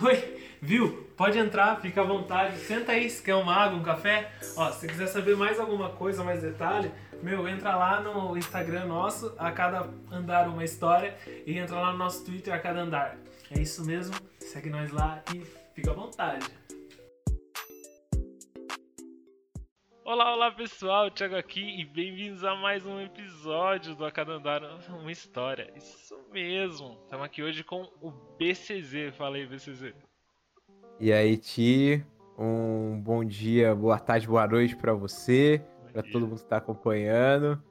Oi, viu? Pode entrar, fica à vontade. Senta aí se quer uma água, um café. Ó, se quiser saber mais alguma coisa, mais detalhe, meu, entra lá no Instagram nosso, a cada andar uma história, e entra lá no nosso Twitter, a cada andar. É isso mesmo, segue nós lá e fica à vontade. Olá, olá pessoal, Thiago aqui e bem-vindos a mais um episódio do A Cada Andar Uma História. Isso mesmo, estamos aqui hoje com o BCZ. Fala aí, BCZ. E aí, Ti, um bom dia, boa tarde, boa noite para você, para todo mundo que está acompanhando.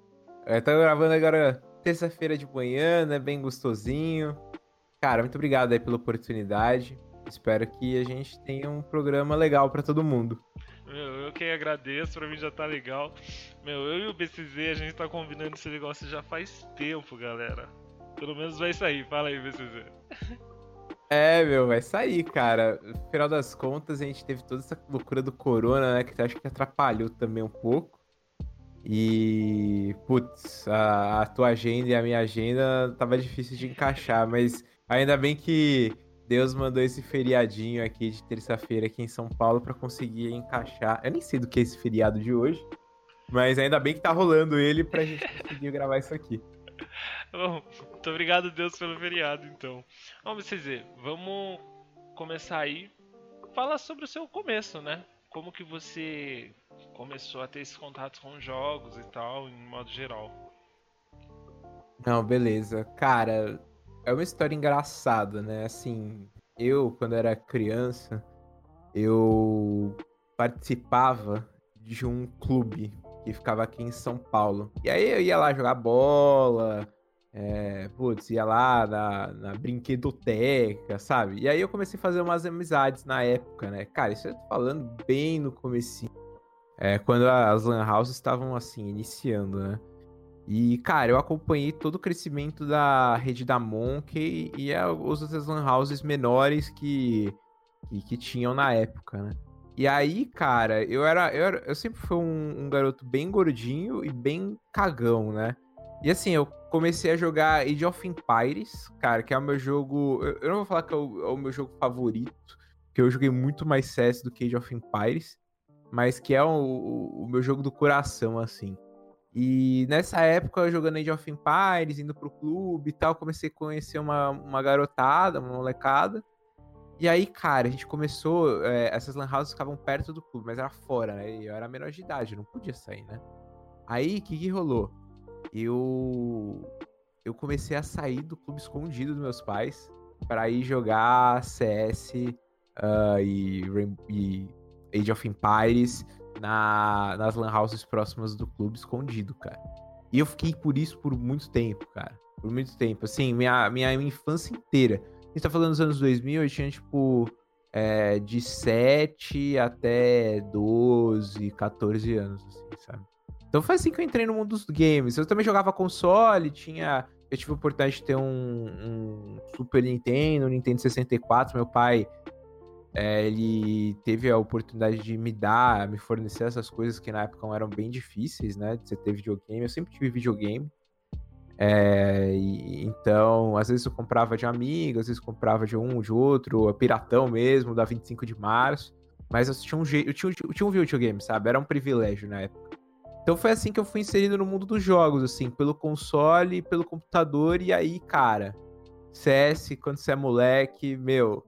Eu tô gravando agora terça-feira de manhã, né, bem gostosinho. Cara, muito obrigado aí pela oportunidade. Espero que a gente tenha um programa legal para todo mundo. Meu, eu que agradeço, pra mim já tá legal. Meu, eu e o BCZ, a gente tá combinando esse negócio já faz tempo, galera. Pelo menos vai sair, fala aí, BCZ. É, meu, vai sair, cara. No final das contas, a gente teve toda essa loucura do corona, né, que acho que atrapalhou também um pouco. E, putz, a, a tua agenda e a minha agenda tava difícil de encaixar, mas ainda bem que Deus mandou esse feriadinho aqui de terça-feira aqui em São Paulo para conseguir encaixar. Eu nem sei do que é esse feriado de hoje, mas ainda bem que tá rolando ele pra gente conseguir gravar isso aqui. Bom, muito obrigado, Deus, pelo feriado, então. Vamos, CZ, vamos começar aí. Fala sobre o seu começo, né? Como que você começou a ter esses contatos com jogos e tal, em modo geral. Não, beleza. Cara, é uma história engraçada, né? Assim, eu, quando era criança, eu participava de um clube que ficava aqui em São Paulo. E aí eu ia lá jogar bola, é, putz, ia lá na, na brinquedoteca, sabe? E aí eu comecei a fazer umas amizades na época, né? Cara, isso eu tô falando bem no começo. É, quando as lan houses estavam, assim, iniciando, né? E, cara, eu acompanhei todo o crescimento da rede da Monkey e as outras lan houses menores que, que, que, tinham na época, né? E aí, cara, eu era. Eu, era, eu sempre fui um, um, garoto bem gordinho e bem cagão, né? E assim, eu comecei a jogar Age of Empires, cara, que é o meu jogo. Eu, eu não vou falar que é o, é o, meu jogo favorito, porque eu joguei muito mais CS do que Age of Empires, mas que é o, o meu jogo do coração, assim. E nessa época, jogando Age of Empires, indo pro clube e tal, comecei a conhecer uma, uma garotada, uma molecada. E aí, cara, a gente começou. É, essas lan houses ficavam perto do clube, mas era fora, né? E eu era menor de idade, não podia sair, né? Aí, o que, que rolou? Eu. Eu comecei a sair do clube escondido dos meus pais para ir jogar CS uh, ah, e, e Age of Empires na, nas lan houses próximas do clube escondido, cara. E eu fiquei por isso por muito tempo, cara. Por muito tempo. Assim, minha, minha infância inteira. A gente tá falando dos anos 2000, eu tinha, tipo, é, de 7 até 12, 14 anos, assim, sabe? Então foi assim que eu entrei no mundo dos games. Eu também jogava console, tinha. Eu tive a oportunidade de ter um, um Super Nintendo, um Nintendo 64. Meu pai é, ele teve a oportunidade de me dar, me fornecer essas coisas que na época eram bem difíceis, né? De você ter videogame. Eu sempre tive videogame. É, e, então, às vezes eu comprava de amigo, às vezes comprava de um, de outro, piratão mesmo, da 25 de março. Mas eu tinha um, eu tinha, eu tinha um videogame, sabe? Era um privilégio na época. Então foi assim que eu fui inserido no mundo dos jogos, assim, pelo console, pelo computador, e aí, cara, CS, quando você é moleque, meu,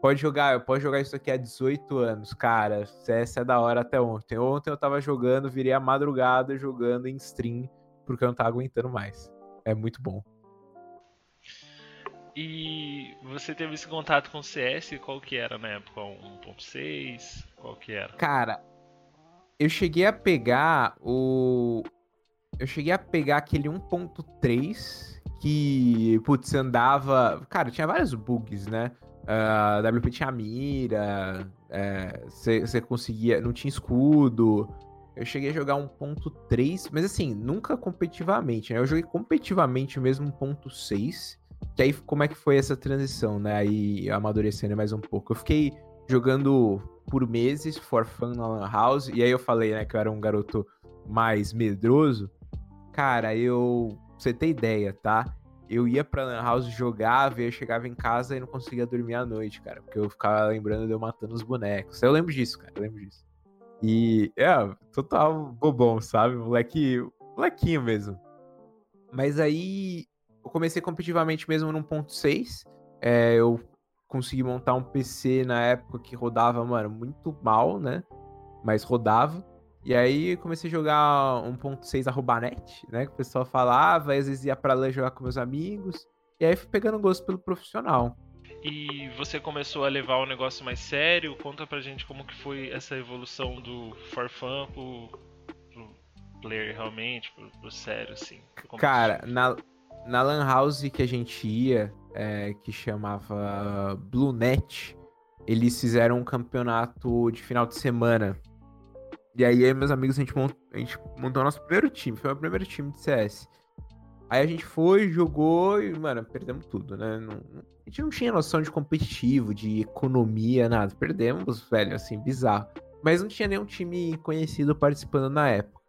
Pode jogar, pode jogar isso aqui há 18 anos, cara. CS é da hora até ontem. Ontem eu tava jogando, virei a madrugada jogando em stream, porque eu não tava aguentando mais. É muito bom. E você teve esse contato com o CS, qual que era na época? 1.6? Qual que era? Cara, eu cheguei a pegar o. Eu cheguei a pegar aquele 1.3 que, putz, andava. Cara, tinha vários bugs, né? Uh, a WP tinha mira, você é, conseguia. Não tinha escudo. Eu cheguei a jogar 1.3, mas assim, nunca competitivamente, né? Eu joguei competitivamente mesmo 1.6. Que aí, como é que foi essa transição, né? Aí amadurecendo mais um pouco. Eu fiquei jogando por meses, for fun na Lan House, e aí eu falei, né, que eu era um garoto mais medroso. Cara, eu. Pra você ter ideia, tá? Eu ia pra Lan House, jogava, eu chegava em casa e não conseguia dormir à noite, cara. Porque eu ficava lembrando de eu matando os bonecos. Eu lembro disso, cara. Eu lembro disso. E, é, total bobão, sabe? Moleque, molequinho mesmo. Mas aí, eu comecei competitivamente mesmo no 1.6. É, eu consegui montar um PC na época que rodava, mano, muito mal, né? Mas rodava. E aí comecei a jogar 1.6 arroba net, né? Que o pessoal falava, às vezes ia pra lá jogar com meus amigos. E aí fui pegando gosto pelo profissional. E você começou a levar o negócio mais sério? Conta pra gente como que foi essa evolução do for fun pro, pro player realmente, pro, pro sério, assim. Cara, na, na lan house que a gente ia, é, que chamava Blue Net, eles fizeram um campeonato de final de semana e aí, meus amigos, a gente, mont... a gente montou nosso primeiro time. Foi o primeiro time de CS. Aí a gente foi, jogou e, mano, perdemos tudo, né? Não... a gente não tinha noção de competitivo, de economia, nada. Perdemos, velho, assim, bizarro. Mas não tinha nenhum time conhecido participando na época.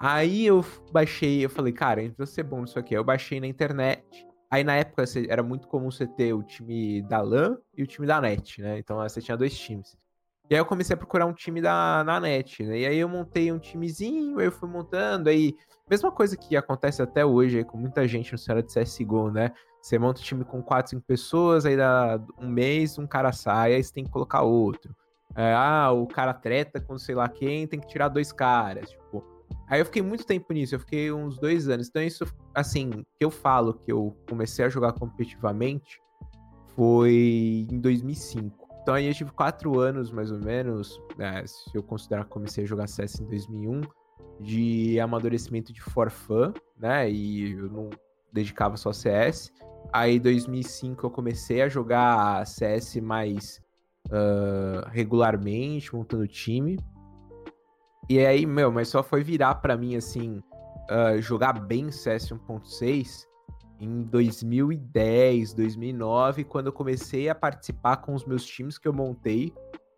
Aí eu baixei, eu falei, cara, a gente precisa ser bom nisso aqui. Eu baixei na internet. Aí na época era muito comum você ter o time da LAN e o time da NET, né? Então você tinha dois times. E aí eu comecei a procurar um time da, na net, né? E aí eu montei um timezinho, eu fui montando, aí... Mesma coisa que acontece até hoje aí, com muita gente no cenário de CSGO, né? Você monta um time com 4, 5 pessoas, aí dá um mês, um cara sai, aí você tem que colocar outro. É, ah, o cara treta com sei lá quem, tem que tirar dois caras, tipo... Aí eu fiquei muito tempo nisso, eu fiquei uns dois anos. Então isso, assim, que eu falo que eu comecei a jogar competitivamente foi em 2005. Então aí eu tive quatro anos, mais ou menos, né, se eu considerar que comecei a jogar CS em 2001, de amadurecimento de forfã, né? E eu não dedicava só CS. Aí em 2005 eu comecei a jogar CS mais uh, regularmente, montando time. E aí, meu, mas só foi virar para mim, assim, uh, jogar bem CS 1.6 em 2010, 2009, quando eu comecei a participar com os meus times que eu montei,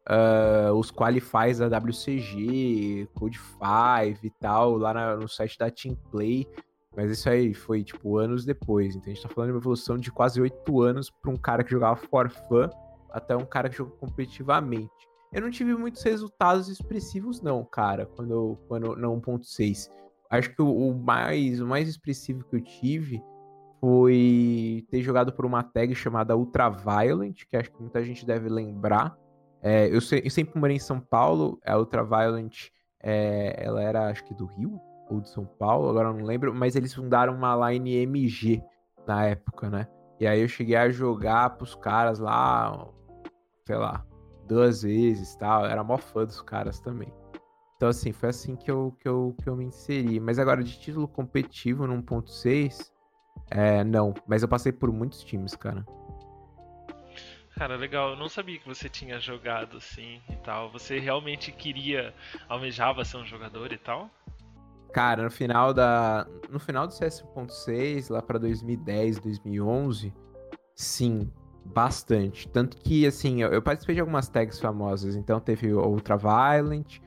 uh, os qualifies da WCG, Code 5 e tal, lá na, no site da Team Play. Mas isso aí foi, tipo, anos depois. Então a gente tá falando de uma evolução de quase oito anos para um cara que jogava for fun até um cara que jogou competitivamente. Eu não tive muitos resultados expressivos, não, cara, quando quando, na 1.6. Acho que o, o, mais, o mais expressivo que eu tive foi ter jogado por uma tag chamada Ultraviolent, que acho que muita gente deve lembrar. É, eu, eu, sempre morei em São Paulo, a Ultraviolent, é, ela era acho que do Rio ou de São Paulo, agora não lembro, mas eles fundaram uma line MG na época, né? E aí eu cheguei a jogar pros caras lá, sei lá, duas vezes tal. Era mó fã dos caras também. Então, assim, foi assim que eu, que eu, que eu me inseri. Mas agora, de título competitivo no 1.6, é, não, mas eu passei por muitos times, cara. Cara, legal. Eu não sabia que você tinha jogado assim e tal. Você realmente queria, almejava ser um jogador e tal? Cara, no final da, no final do CS.6, lá para 2010, 2011, sim, bastante. Tanto que assim, eu, eu participei de algumas tags famosas. Então teve o Ultraviolent,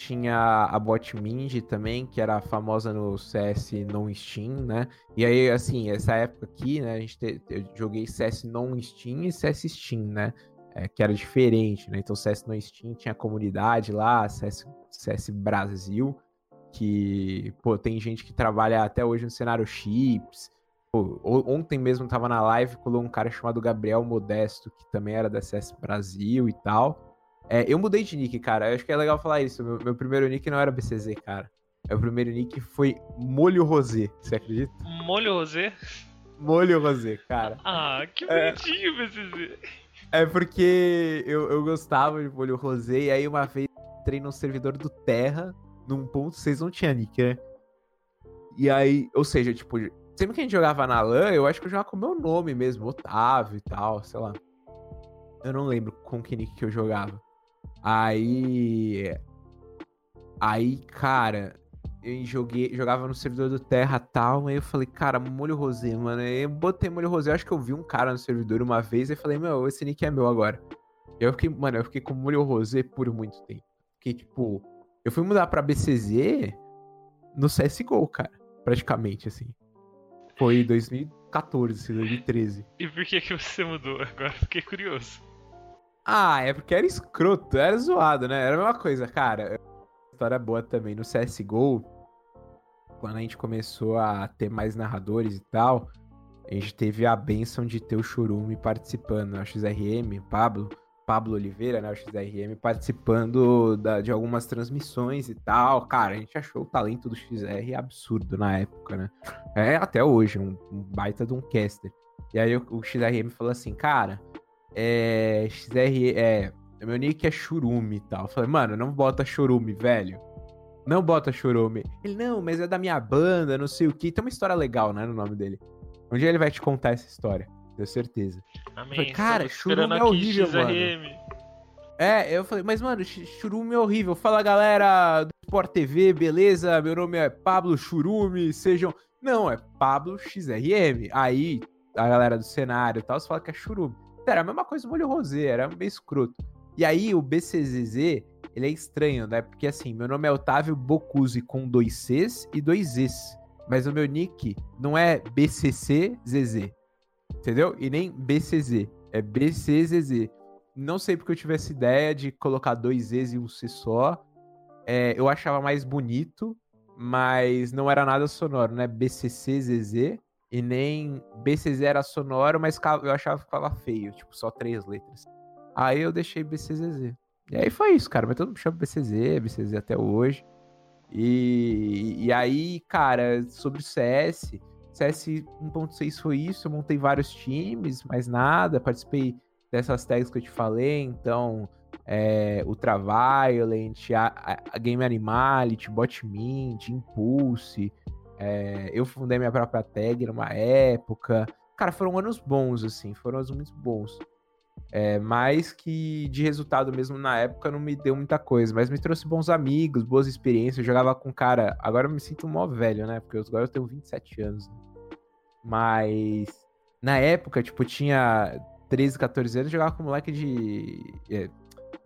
tinha a Bot Minji também, que era famosa no CS non Steam, né? E aí, assim, essa época aqui, né, a gente te, eu joguei CS non Steam e CS Steam, né? É, que era diferente, né? Então, CS non Steam tinha comunidade lá, CS, CS Brasil, que, pô, tem gente que trabalha até hoje no cenário chips. Pô, ontem mesmo tava na live, colou um cara chamado Gabriel Modesto, que também era da CS Brasil e tal. É, eu mudei de nick, cara. Eu acho que é legal falar isso. Meu, meu, primeiro nick não era BCZ, cara. Meu primeiro nick foi Molho Rosé, você acredita? Molho Rosé? Molho Rosé, cara. Ah, que é. bonitinho, é... BCZ. É porque eu, eu gostava de Molho Rosé, e aí uma vez entrei num servidor do Terra, num ponto, vocês não tinham nick, né? E aí, ou seja, tipo, sempre que a gente jogava na LAN, eu acho que eu jogava com o meu nome mesmo, Otávio e tal, sei lá. Eu não lembro com que nick que eu jogava. Aí. Aí, cara, eu joguei, jogava no servidor do Terra tal, aí eu falei, cara, molho rosé, mano. Aí eu botei molho rosé, acho que eu vi um cara no servidor uma vez e falei, meu, esse nick é meu agora. Eu fiquei, mano, eu fiquei com molho rosé por muito tempo. Fiquei, tipo, eu fui mudar pra BCZ no CSGO, cara, praticamente, assim. Foi 2000, 2014, 2013. E por que que você mudou? Agora fiquei curioso. Ah, é porque era escroto, era zoado, né? Era a mesma coisa, cara. História boa também. No CSGO, quando a gente começou a ter mais narradores e tal, a gente teve a benção de ter o Churume participando, XRM, o Pablo, Pablo Oliveira, né, o XRM, participando da, de algumas transmissões e tal. Cara, a gente achou o talento do XR absurdo na época, né? É até hoje, um, um baita de um caster. E aí o, o XRM falou assim, cara, é, XR, é, meu nick é Churume e tal. Eu falei, mano, não bota Churume, velho. Não bota Churume. Ele, não, mas é da minha banda, não sei o que. Tem uma história legal, né, no nome dele. Um dia ele vai te contar essa história, tenho certeza. Amém. Falei, cara, churume é horrível, XRM. É, eu falei, mas mano, Ch- Churume é horrível. Fala galera do Sport TV, beleza? Meu nome é Pablo Churume, sejam. Não, é Pablo XRM. Aí a galera do cenário e tal, você fala que é Churume. Era a mesma coisa do molho rosé, era meio escroto. E aí o BCZZ, ele é estranho, né? Porque assim, meu nome é Otávio Bocuse com dois Cs e dois Zs. Mas o meu nick não é BCCZZ. Entendeu? E nem BCZ. É BCZZ. Não sei porque eu tivesse ideia de colocar dois Zs e um C só. É, eu achava mais bonito, mas não era nada sonoro, né? BCCZZ. E nem BCZ era sonoro, mas eu achava que ficava feio. Tipo, só três letras. Aí eu deixei BCZZ. E aí foi isso, cara. Mas todo mundo chama BCZ, BCZ até hoje. E, e aí, cara, sobre o CS, CS 1.6 foi isso. Eu montei vários times, mais nada. Participei dessas tags que eu te falei. Então, é, Ultraviolent, a, a, Game Animality, Botmint, Impulse. É, eu fundei minha própria tag numa época. Cara, foram anos bons, assim. Foram anos muito bons. É, mas que de resultado mesmo na época não me deu muita coisa, mas me trouxe bons amigos, boas experiências. Eu jogava com cara. Agora eu me sinto mó velho, né? Porque agora eu tenho 27 anos. Né? Mas na época, tipo, tinha 13, 14 anos, eu jogava com moleque de. é,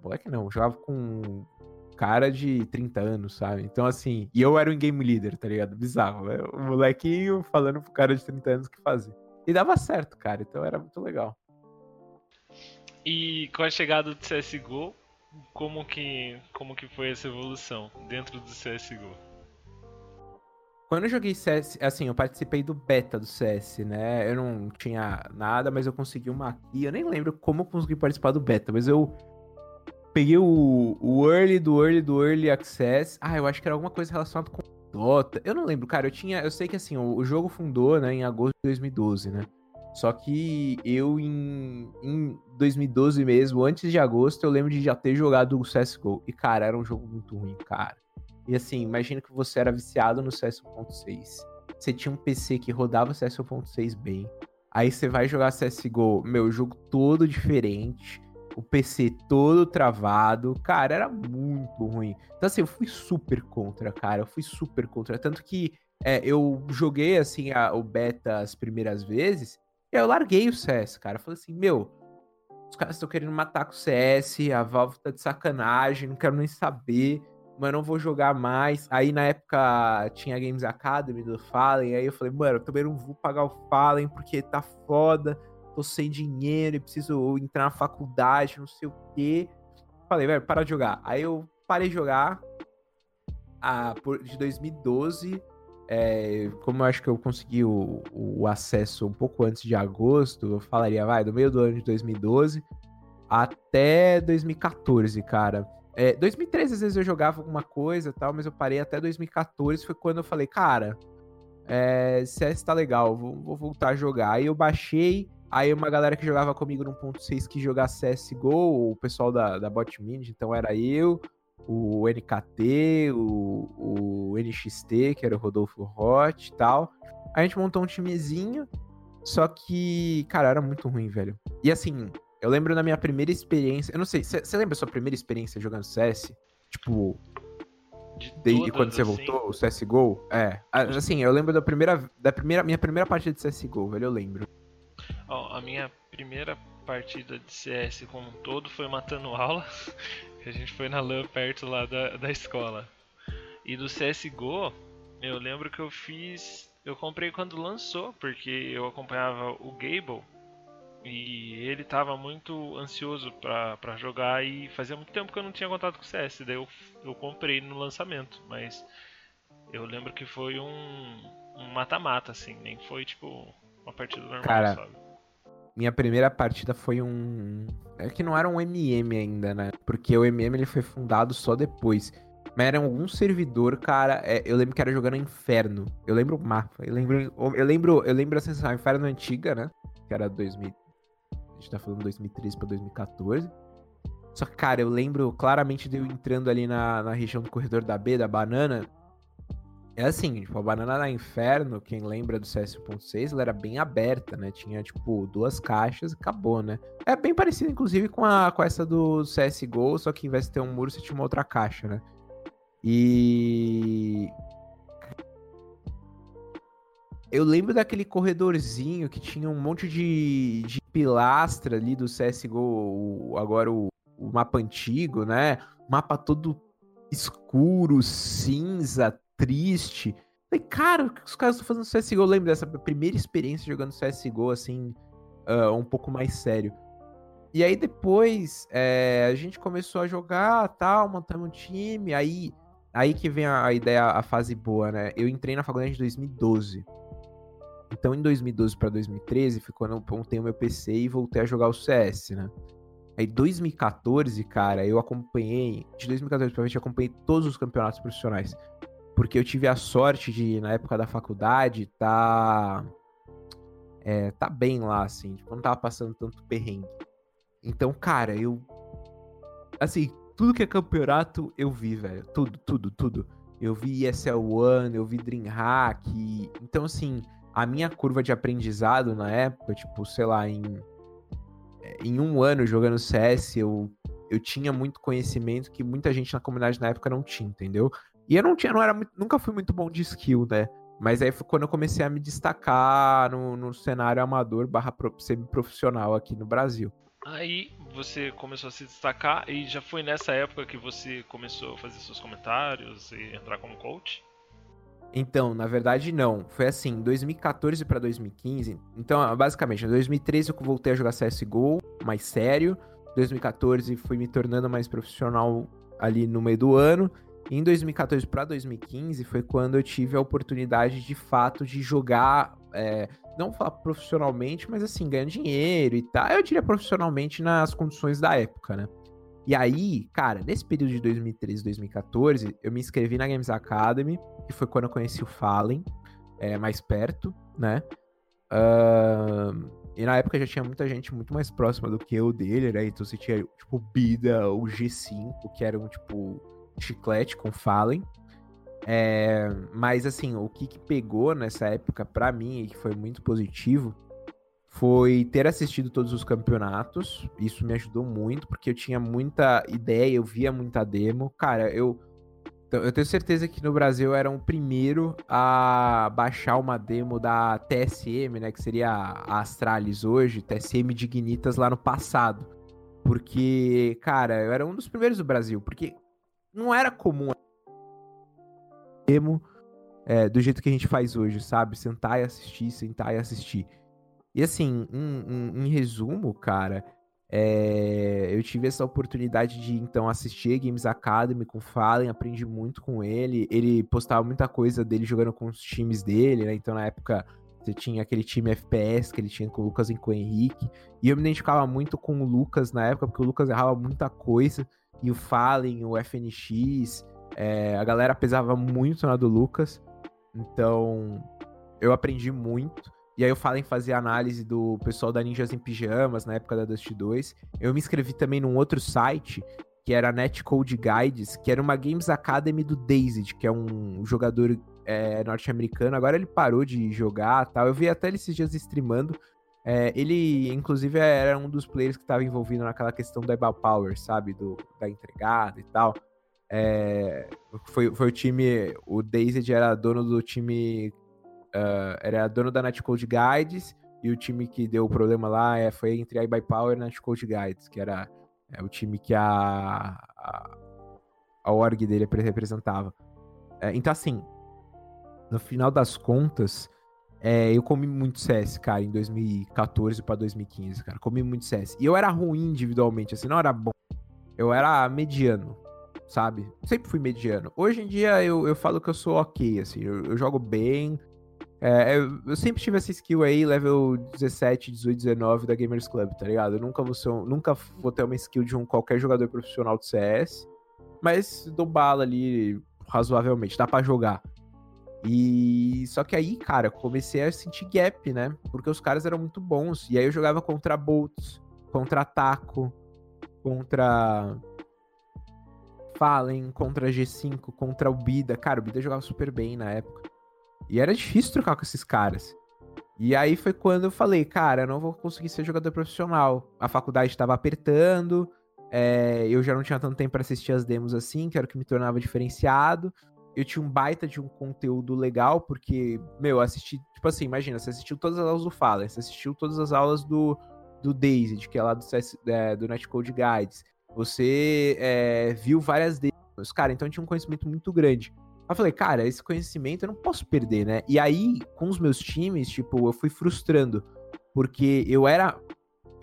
moleque não, eu jogava com cara de 30 anos, sabe? Então, assim, e eu era o game leader, tá ligado? Bizarro, né? O molequinho falando pro cara de 30 anos o que fazer. E dava certo, cara, então era muito legal. E com a chegada do CSGO, como que, como que foi essa evolução dentro do CSGO? Quando eu joguei CS, assim, eu participei do beta do CS, né? Eu não tinha nada, mas eu consegui uma aqui. Eu nem lembro como eu consegui participar do beta, mas eu peguei o, o early do early do early access. Ah, eu acho que era alguma coisa relacionada com Dota. Eu não lembro, cara. Eu tinha, eu sei que assim, o, o jogo fundou, né, em agosto de 2012, né? Só que eu em, em 2012 mesmo, antes de agosto, eu lembro de já ter jogado o CSGO. E, cara, era um jogo muito ruim, cara. E assim, imagina que você era viciado no CS 1.6. Você tinha um PC que rodava CS 1.6 bem. Aí você vai jogar CSGO, meu, jogo todo diferente. O PC todo travado. Cara, era muito ruim. Então, assim, eu fui super contra, cara. Eu fui super contra. Tanto que é, eu joguei, assim, a- o beta as primeiras vezes. E aí eu larguei o CS, cara. Eu falei assim, meu, os caras estão querendo matar com o CS. A Valve tá de sacanagem. Não quero nem saber mas não vou jogar mais. Aí na época tinha Games Academy do Fallen, aí eu falei, mano, eu também não vou pagar o Fallen porque tá foda, tô sem dinheiro, e preciso entrar na faculdade, não sei o quê. Falei, velho, para de jogar. Aí eu parei de jogar ah, por, de 2012. é, como eu acho que eu consegui o, o acesso um pouco antes de agosto, eu falaria, vai, do meio do ano de 2012 até 2014, cara. É, 2013, às vezes eu jogava alguma coisa tal, mas eu parei até 2014. Foi quando eu falei, cara, é, CS tá legal, vou, vou voltar a jogar. Aí eu baixei, aí uma galera que jogava comigo no 1.6 quis jogar CSGO, o pessoal da, da Botmid, então era eu, o NKT, o, o NXT, que era o Rodolfo Hot e tal. A gente montou um timezinho, só que, cara, era muito ruim, velho. E assim, eu lembro da minha primeira experiência. Eu não sei, você lembra sua primeira experiência jogando CS? Tipo, De de, quando você assim? voltou, o CSGO? É. Assim, eu lembro da primeira. Da primeira minha primeira partida de CSGO, velho, eu lembro. Ó, a minha primeira partida de CS como um todo foi matando aula. a gente foi na LAN perto lá da, da escola. E do CSGO, eu lembro que eu fiz Eu comprei quando lançou, porque eu acompanhava o Gable e ele tava muito ansioso para jogar e fazia muito tempo que eu não tinha contato com o CS, daí eu, eu comprei no lançamento, mas eu lembro que foi um mata-mata, assim, nem foi tipo uma partida normal, Cara, sabe? Minha primeira partida foi um. É que não era um MM ainda, né? Porque o MM ele foi fundado só depois. Mas era algum servidor, cara. É, eu lembro que era jogando Inferno. Eu lembro o mapa. Eu lembro, eu lembro, eu lembro a sensação Inferno antiga, né? Que era 2000. A gente tá falando 2013 pra 2014. Só que, cara, eu lembro claramente de eu entrando ali na, na região do corredor da B, da banana. É assim, tipo, a banana da Inferno, quem lembra do CS 1.6, ela era bem aberta, né? Tinha, tipo, duas caixas e acabou, né? É bem parecido, inclusive, com, a, com essa do CSGO, só que em vez de ter um muro, você tinha uma outra caixa, né? E. Eu lembro daquele corredorzinho que tinha um monte de, de pilastra ali do CSGO, o, agora o, o mapa antigo, né? Mapa todo escuro, cinza, triste. Falei, cara, o que os caras estão fazendo CSGO? Eu lembro dessa primeira experiência jogando CSGO, assim, uh, um pouco mais sério. E aí depois é, a gente começou a jogar, tal, montamos um time, aí aí que vem a, ideia, a fase boa, né? Eu entrei na faculdade em 2012. Então em 2012 para 2013 foi quando eu montei o meu PC e voltei a jogar o CS, né? Aí 2014, cara, eu acompanhei, de 2014 pra frente, acompanhei todos os campeonatos profissionais porque eu tive a sorte de, na época da faculdade, tá. É, tá bem lá, assim, tipo, não tava passando tanto perrengue. Então, cara, eu. Assim, tudo que é campeonato eu vi, velho. Tudo, tudo, tudo. Eu vi ESL One, eu vi Dreamhack. Então, assim, a minha curva de aprendizado na época, tipo, sei lá, em. Em um ano jogando CS, eu, eu tinha muito conhecimento que muita gente na comunidade na época não tinha, entendeu? E eu não tinha, não era, nunca fui muito bom de skill, né? Mas aí foi quando eu comecei a me destacar no, no cenário amador barra semi-profissional aqui no Brasil. Aí você começou a se destacar e já foi nessa época que você começou a fazer seus comentários e entrar como coach? Então, na verdade, não. Foi assim, 2014 para 2015. Então, basicamente, em 2013 eu voltei a jogar CSGO mais sério. 2014 fui me tornando mais profissional ali no meio do ano. Em 2014 para 2015 foi quando eu tive a oportunidade de fato de jogar, é, não falar profissionalmente, mas assim, ganhando dinheiro e tal. Eu diria profissionalmente nas condições da época, né? E aí, cara, nesse período de 2013 e 2014, eu me inscrevi na Games Academy, que foi quando eu conheci o Fallen, é, mais perto, né? Uh, e na época já tinha muita gente muito mais próxima do que eu dele, né? Então você tinha, tipo, Bida, o G5, que eram, tipo, chiclete com Fallen. É, mas assim, o que, que pegou nessa época para mim e que foi muito positivo foi ter assistido todos os campeonatos. Isso me ajudou muito, porque eu tinha muita ideia, eu via muita demo. Cara, eu, então, eu tenho certeza que no Brasil eu era o primeiro a baixar uma demo da TSM, né? Que seria a Astralis hoje, TSM Dignitas lá no passado. Porque, cara, eu era um dos primeiros do Brasil. Porque não era comum demo é, do jeito que a gente faz hoje, sabe? Sentar e assistir, sentar e assistir. E assim, em, em, em resumo, cara, é, eu tive essa oportunidade de então assistir Games Academy com o Fallen, aprendi muito com ele. Ele postava muita coisa dele jogando com os times dele, né? Então na época você tinha aquele time FPS que ele tinha com o Lucas e com o Henrique. E eu me identificava muito com o Lucas na época, porque o Lucas errava muita coisa e o Fallen, o FNX, é, a galera pesava muito na do Lucas, então eu aprendi muito. E aí o Fallen fazia análise do pessoal da Ninjas em Pijamas na época da Dust 2. Eu me inscrevi também num outro site, que era Netcode Guides, que era uma Games Academy do Dazed, que é um jogador é, norte-americano. Agora ele parou de jogar tal. Eu vi até ele esses dias streamando, é, ele, inclusive, era um dos players que estava envolvido naquela questão do Ebal Power, sabe? Do, da entregada e tal. É, foi, foi o time. O Dazed era dono do time. Uh, era dono da Netcode Guides. E o time que deu o problema lá é, foi entre a Power e a Netcode Guides, que era é, o time que a, a, a org dele representava. É, então, assim, no final das contas, É, eu comi muito CS, cara, em 2014 pra 2015, cara. Comi muito CS. E eu era ruim individualmente, assim, não era bom. Eu era mediano, sabe? Sempre fui mediano. Hoje em dia eu, eu falo que eu sou ok, assim. Eu, eu jogo bem. É, eu, eu, sempre tive essa skill aí, level 17, 18, 19 da Gamers Club, tá ligado? Eu nunca vou, ser nunca vou ter uma skill de um qualquer jogador profissional de CS. Mas dou bala ali razoavelmente, dá para jogar. E só que aí, cara, comecei a sentir gap, né? Porque os caras eram muito bons. E aí eu jogava contra Bolts, contra Taco, contra Fallen, contra G5, contra o Bida. Cara, o Bida jogava super bem na época. E era difícil trocar com esses caras. E aí foi quando eu falei, cara, eu não vou conseguir ser jogador profissional. A faculdade estava apertando, é, eu já não tinha tanto tempo para assistir as demos assim, que era o que me tornava diferenciado. Eu tinha um baita de um conteúdo legal, porque, meu, assisti, tipo assim, imagina, você assistiu todas as aulas do Fallen, você assistiu todas as aulas do, do Daisy, que é lá do, CS, é, do Netcode Guides, você é, viu várias demos, cara, então eu tinha um conhecimento muito grande. Eu falei, cara, esse conhecimento eu não posso perder, né? E aí, com os meus times, tipo, eu fui frustrando, porque eu era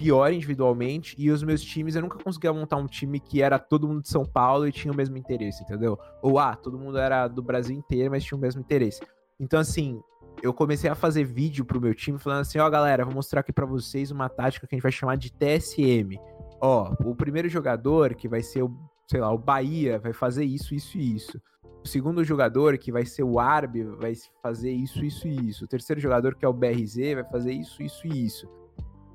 pior individualmente e os meus times eu nunca conseguia montar um time que era todo mundo de São Paulo e tinha o mesmo interesse, entendeu? Ou ah, todo mundo era do Brasil inteiro, mas tinha o mesmo interesse. Então assim, eu comecei a fazer vídeo pro meu time falando assim, ó, oh, galera, vou mostrar aqui para vocês uma tática que a gente vai chamar de TSM. Ó, o primeiro jogador que vai ser o, sei lá, o Bahia vai fazer isso, isso e isso. O segundo jogador, que vai ser o Arb, vai fazer isso, isso e isso. O terceiro jogador, que é o BRZ, vai fazer isso, isso e isso.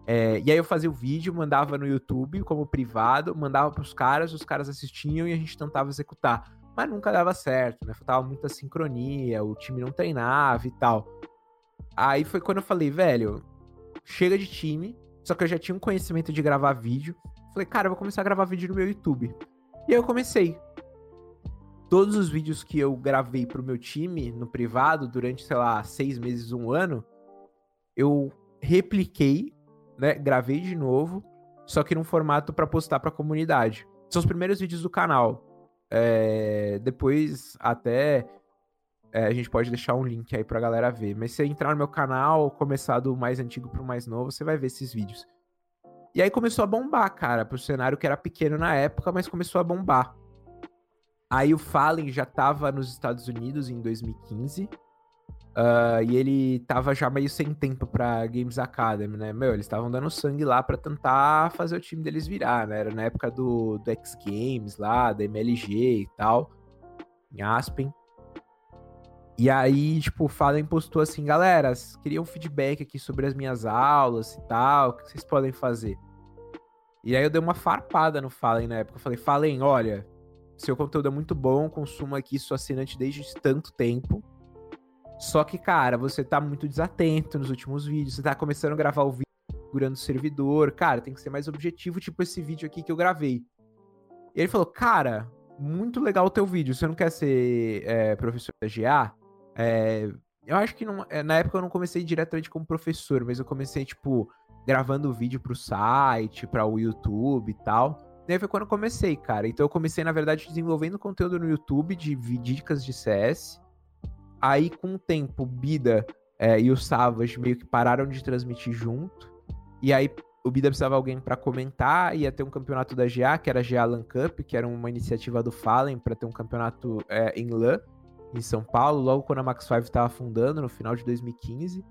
É, e aí eu fazia o vídeo, mandava no YouTube como privado, mandava pros caras, os caras assistiam e a gente tentava executar. Mas nunca dava certo, né? Faltava muita sincronia, o time não treinava e tal. Aí foi quando eu falei, velho, chega de time, só que eu já tinha um conhecimento de gravar vídeo. Falei, cara, eu vou começar a gravar vídeo no meu YouTube. E aí eu comecei. Todos os vídeos que eu gravei pro meu time no privado durante, sei lá, seis meses, um ano, eu repliquei né? Gravei de novo, só que num formato para postar para a comunidade. São os primeiros vídeos do canal. É, depois até é, a gente pode deixar um link aí pra galera ver. Mas se entrar no meu canal, começar do mais antigo pro mais novo, você vai ver esses vídeos. E aí começou a bombar, cara, pro cenário que era pequeno na época, mas começou a bombar. Aí o Fallen já tava nos Estados Unidos em 2015. Uh, e ele tava já meio sem tempo pra Games Academy, né? Meu, eles estavam dando sangue lá para tentar fazer o time deles virar, né? Era na época do, do X Games lá, da MLG e tal, em Aspen. E aí, tipo, o Fallen postou assim, galera, queria um feedback aqui sobre as minhas aulas e tal, o que vocês podem fazer? E aí eu dei uma farpada no Fallen na época. Eu falei, Fallen, olha, seu conteúdo é muito bom, consumo aqui sou assinante desde tanto tempo só que, cara, você tá muito desatento nos últimos vídeos. Você tá começando a gravar o vídeo segurando o servidor. Cara, tem que ser mais objetivo, tipo esse vídeo aqui que eu gravei. E ele falou, cara, muito legal o teu vídeo. Você não quer ser é, professor da GA? É, eu acho que não, é, na época eu não comecei diretamente como professor, mas eu comecei, tipo, gravando vídeo pro site, para o YouTube e tal. E aí foi quando eu comecei, cara. Então eu comecei, na verdade, desenvolvendo conteúdo no YouTube de dicas de CS. Aí, com o tempo, Bida é, e o Savage meio que pararam de transmitir junto. E aí, o Bida precisava de alguém para comentar. Ia ter um campeonato da GA, que era a GA LAN Cup, que era uma iniciativa do Fallen para ter um campeonato é, em LAN, em São Paulo, logo quando a Max 5 estava fundando, no final de 2015.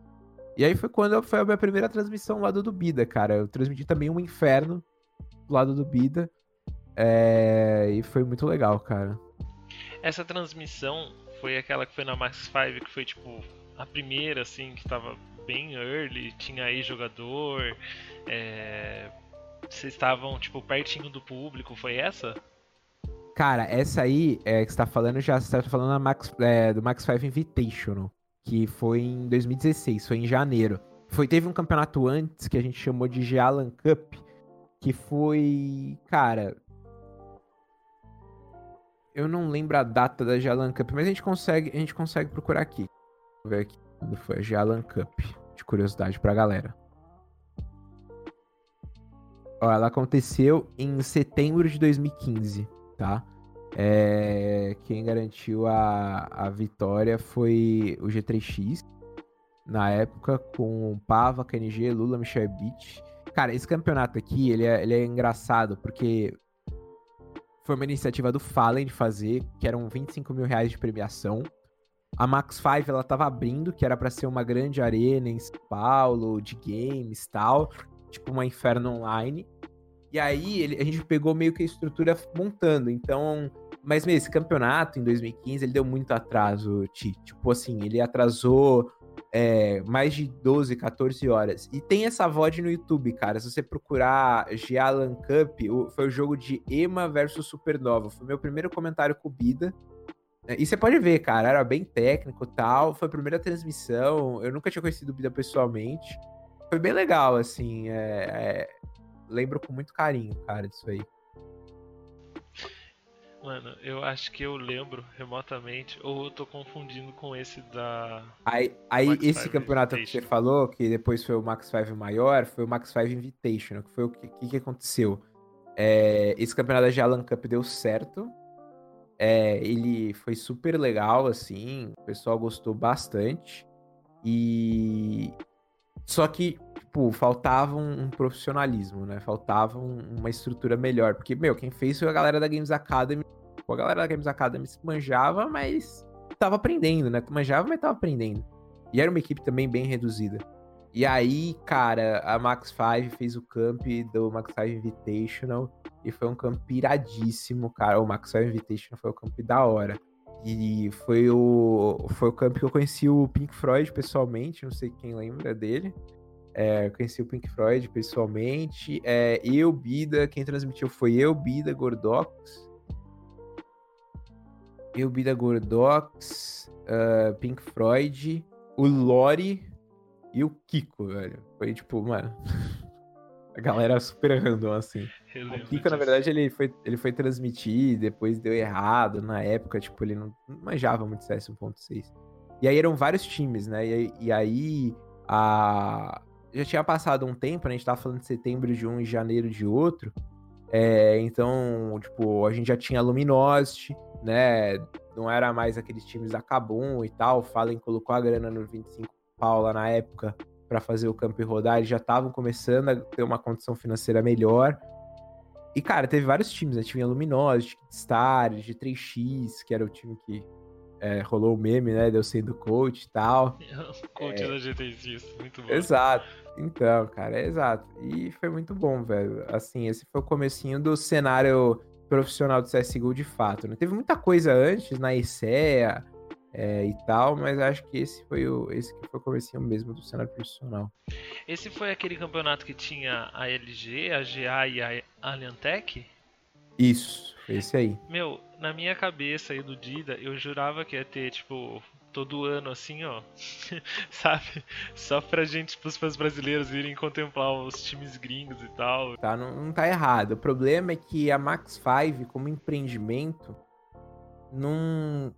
E aí foi quando foi a minha primeira transmissão lá do Bida, cara. Eu transmiti também um inferno do lado do Bida. É... E foi muito legal, cara. Essa transmissão foi aquela que foi na Max 5, que foi tipo a primeira, assim, que tava bem early, tinha aí jogador, é... vocês estavam, tipo, pertinho do público, foi essa? Cara, essa aí é, que você tá falando, já você tá falando Max, é, do Max 5 Invitational, que foi em 2016, foi em janeiro. Foi, teve um campeonato antes que a gente chamou de Jalan Cup, que foi, cara, eu não lembro a data da Jalan Cup, mas a gente consegue, a gente consegue procurar aqui. Vou ver aqui quando foi a Jalan Cup, de curiosidade pra galera. Ó, ela aconteceu em setembro de 2015, tá? É, quem garantiu a, a vitória foi o G3X. na época, com Pava, KNG, Lula, Michel Beach. Cara, esse campeonato aqui, ele é, ele é engraçado, porque foi uma iniciativa do Fallen de fazer, que eram 25 mil reais de premiação. A Max 5, ela tava abrindo, que era para ser uma grande arena em São Paulo, de games tal, tipo uma Inferno Online. E aí ele, a gente pegou meio que a estrutura montando. Então, mas mesmo esse campeonato em 2015, ele deu muito atraso, Tipo assim, ele atrasou é, mais de 12, 14 horas. E tem essa VOD no YouTube, cara. Se você procurar Gialan Cup, foi o jogo de Ema versus Supernova. Foi meu primeiro comentário com o Bida. E você pode ver, cara, era bem técnico tal. Foi a primeira transmissão. Eu nunca tinha conhecido o Bida pessoalmente. Foi bem legal, assim. É, é... Lembro com muito carinho, cara, disso aí. Mano, eu acho que eu lembro remotamente, ou eu tô confundindo com esse da. Aí, aí esse campeonato que você falou, que depois foi o Max 5 maior, foi o Max 5 Invitational, que foi o que, que, que aconteceu. É, esse campeonato da Jalan Cup deu certo. É, ele foi super legal, assim, o pessoal gostou bastante. E. Só que, tipo, faltava um, um profissionalismo, né? Faltava um, uma estrutura melhor. Porque, meu, quem fez foi a galera da Games Academy Pô, a galera da Games Academy manjava, mas tava aprendendo, né? Manjava, mas tava aprendendo. E era uma equipe também bem reduzida. E aí, cara, a Max 5 fez o camp do Max 5 Invitational e foi um camp iradíssimo, cara. O Max 5 Invitational foi o camp da hora. E foi o, foi o camp que eu conheci o Pink Floyd pessoalmente, não sei quem lembra dele. É, conheci o Pink Floyd pessoalmente. É, eu, Bida, quem transmitiu foi eu, Bida, Gordox eu, Bida Gordox, uh, Pink Floyd, o Lori e o Kiko, velho. Foi tipo, mano. a galera super random, assim. O Kiko, disso. na verdade, ele foi, ele foi transmitir, depois deu errado. Na época, tipo, ele não, não manjava muito CS 1.6. E aí eram vários times, né? E, e aí a. Já tinha passado um tempo, né? A gente tava falando de setembro de um e janeiro de outro. É, então, tipo, a gente já tinha Luminosity, né? Não era mais aqueles times da Kabum e tal. Fallen colocou a grana no 25 pau lá na época para fazer o campo e rodar. Eles já estavam começando a ter uma condição financeira melhor. E, cara, teve vários times, né? Tinha Luminosity, Star, G3X, que era o time que é, rolou o meme, né? Deu sendo coach e tal. coach é... da G3X, muito bom. Exato. Então, cara, é exato. E foi muito bom, velho. Assim, esse foi o comecinho do cenário profissional do CSGO de fato. Né? Teve muita coisa antes na ESEA é, e tal, mas acho que esse foi o esse que foi o comecinho mesmo do cenário profissional. Esse foi aquele campeonato que tinha a LG, a GA e a Aliantec? Isso, esse aí. Meu, na minha cabeça aí do Dida, eu jurava que ia ter, tipo, todo ano, assim, ó. Sabe? Só pra gente, pros fãs brasileiros irem contemplar os times gringos e tal. Tá, não, não tá errado. O problema é que a Max 5, como empreendimento, não,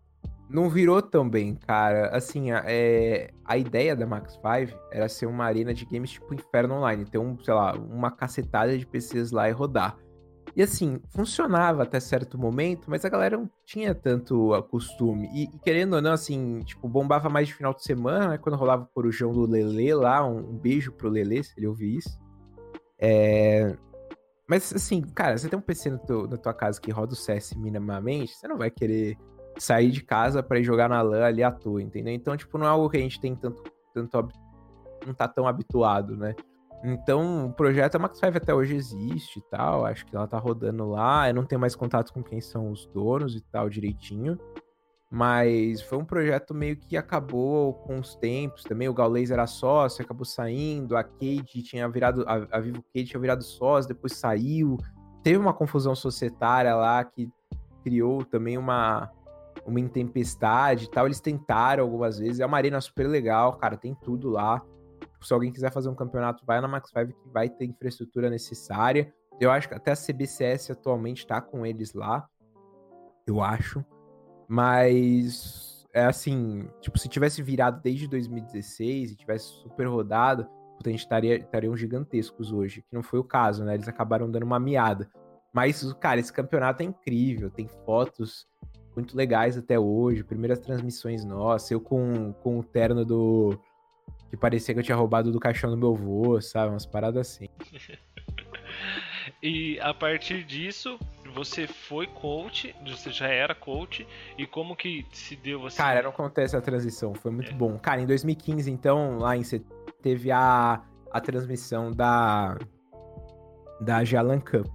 não virou tão bem, cara. Assim, a, é, a ideia da Max 5 era ser uma arena de games tipo Inferno Online. Ter, um, sei lá, uma cacetada de PCs lá e rodar. E assim, funcionava até certo momento, mas a galera não tinha tanto costume. E, e, querendo ou não, assim, tipo, bombava mais de final de semana, né? Quando rolava o corujão do Lele lá, um, um, beijo pro Lele, se ele ouvir isso. É... Mas assim, cara, você tem um PC no teu, na tua casa que roda o CS minimamente, você não vai querer sair de casa para ir jogar na LAN ali à toa, entendeu? Então, tipo, não é algo que a gente tem tanto, tanto não tá tão habituado, né? Então, o projeto a Max 5 até hoje existe e tal. Acho que ela tá rodando lá. Eu não tenho mais contato com quem são os donos e tal direitinho. Mas foi um projeto meio que acabou com os tempos também. O Gaules era sócio, acabou saindo. A Kate tinha virado. A, a Vivo Kate tinha virado sócio, depois saiu. Teve uma confusão societária lá que criou também uma, uma intempestade e tal. Eles tentaram algumas vezes. É uma arena super legal, cara. Tem tudo lá se alguém quiser fazer um campeonato, vai na Max 5 que vai ter infraestrutura necessária. Eu acho que até a CBCS atualmente está com eles lá. Eu acho. Mas é assim, tipo, se tivesse virado desde 2016 e tivesse super rodado, a gente estaria, estariam gigantescos hoje, que não foi o caso, né? Eles acabaram dando uma miada. Mas, cara, esse campeonato é incrível, tem fotos muito legais até hoje, primeiras transmissões nossas, eu com, com o terno do, que parecia que eu tinha roubado do caixão do meu avô, sabe? Umas paradas assim. e a partir disso, você foi coach, você já era coach, e como que se deu você? Cara, não acontece a transição, foi muito é. bom. Cara, em 2015, então, lá em teve a, a transmissão da da Jalan Cup.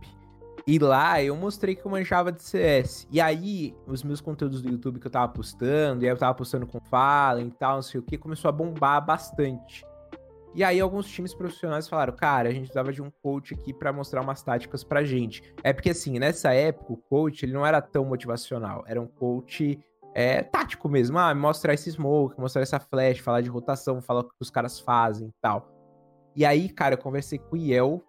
E lá eu mostrei que eu manjava de CS. E aí, os meus conteúdos do YouTube que eu tava postando, e aí eu tava postando com Fallen e tal, não sei o que, começou a bombar bastante. E aí alguns times profissionais falaram, cara, a gente precisava de um coach aqui para mostrar umas táticas pra gente. É porque assim, nessa época o coach ele não era tão motivacional, era um coach é, tático mesmo. Ah, mostrar esse smoke, mostrar essa flash, falar de rotação, falar o que os caras fazem e tal. E aí, cara, eu conversei com o Yel